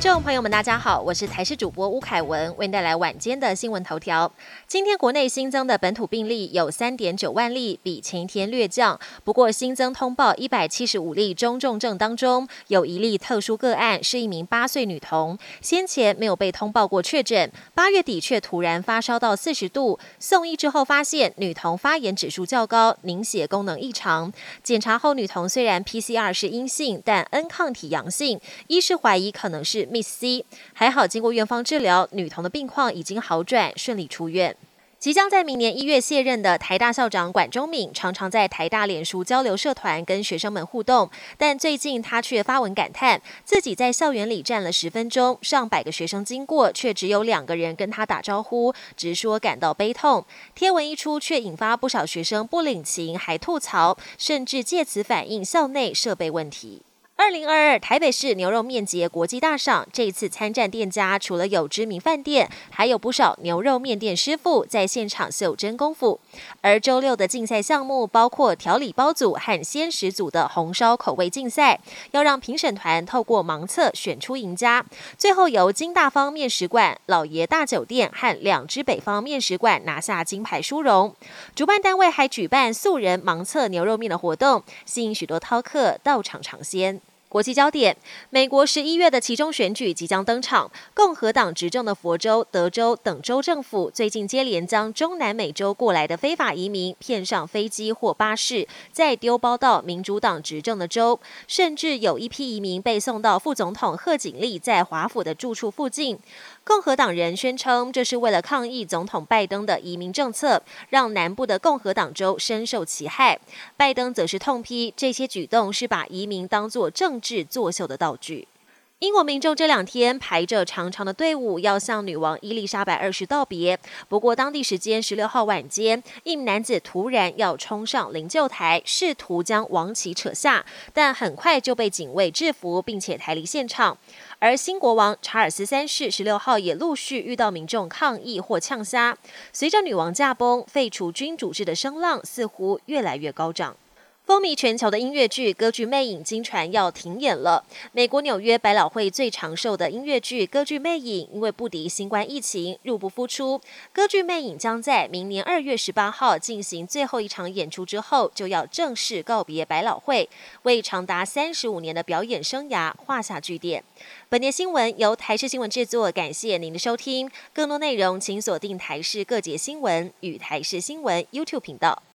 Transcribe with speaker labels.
Speaker 1: 听众朋友们，大家好，我是台视主播吴凯文，为您带来晚间的新闻头条。今天国内新增的本土病例有三点九万例，比前一天略降。不过新增通报一百七十五例中重症当中，有一例特殊个案，是一名八岁女童，先前没有被通报过确诊，八月底却突然发烧到四十度，送医之后发现女童发炎指数较高，凝血功能异常。检查后，女童虽然 PCR 是阴性，但 N 抗体阳性，医师怀疑可能是。Miss C 还好，经过院方治疗，女童的病况已经好转，顺利出院。即将在明年一月卸任的台大校长管中敏，常常在台大脸书交流社团跟学生们互动，但最近他却发文感叹，自己在校园里站了十分钟，上百个学生经过，却只有两个人跟他打招呼，直说感到悲痛。贴文一出，却引发不少学生不领情，还吐槽，甚至借此反映校内设备问题。二零二二台北市牛肉面节国际大赏，这次参战店家除了有知名饭店，还有不少牛肉面店师傅在现场秀真功夫。而周六的竞赛项目包括调理包组和鲜食组的红烧口味竞赛，要让评审团透过盲测选出赢家。最后由金大方面食馆、老爷大酒店和两只北方面食馆拿下金牌殊荣。主办单位还举办素人盲测牛肉面的活动，吸引许多饕客到场尝鲜。国际焦点：美国十一月的其中选举即将登场。共和党执政的佛州、德州等州政府最近接连将中南美洲过来的非法移民骗上飞机或巴士，再丢包到民主党执政的州。甚至有一批移民被送到副总统贺锦丽在华府的住处附近。共和党人宣称，这是为了抗议总统拜登的移民政策，让南部的共和党州深受其害。拜登则是痛批这些举动是把移民当作政治作秀的道具。英国民众这两天排着长长的队伍，要向女王伊丽莎白二世道别。不过，当地时间十六号晚间，一名男子突然要冲上灵柩台，试图将王旗扯下，但很快就被警卫制服，并且抬离现场。而新国王查尔斯三世十六号也陆续遇到民众抗议或呛杀。随着女王驾崩，废除君主制的声浪似乎越来越高涨。风靡全球的音乐剧《歌剧魅影》经传要停演了。美国纽约百老汇最长寿的音乐剧《歌剧魅影》因为不敌新冠疫情，入不敷出。《歌剧魅影》将在明年二月十八号进行最后一场演出之后，就要正式告别百老汇，为长达三十五年的表演生涯画下句点。本年新闻由台视新闻制作，感谢您的收听。更多内容请锁定台视各节新闻与台视新闻 YouTube 频道。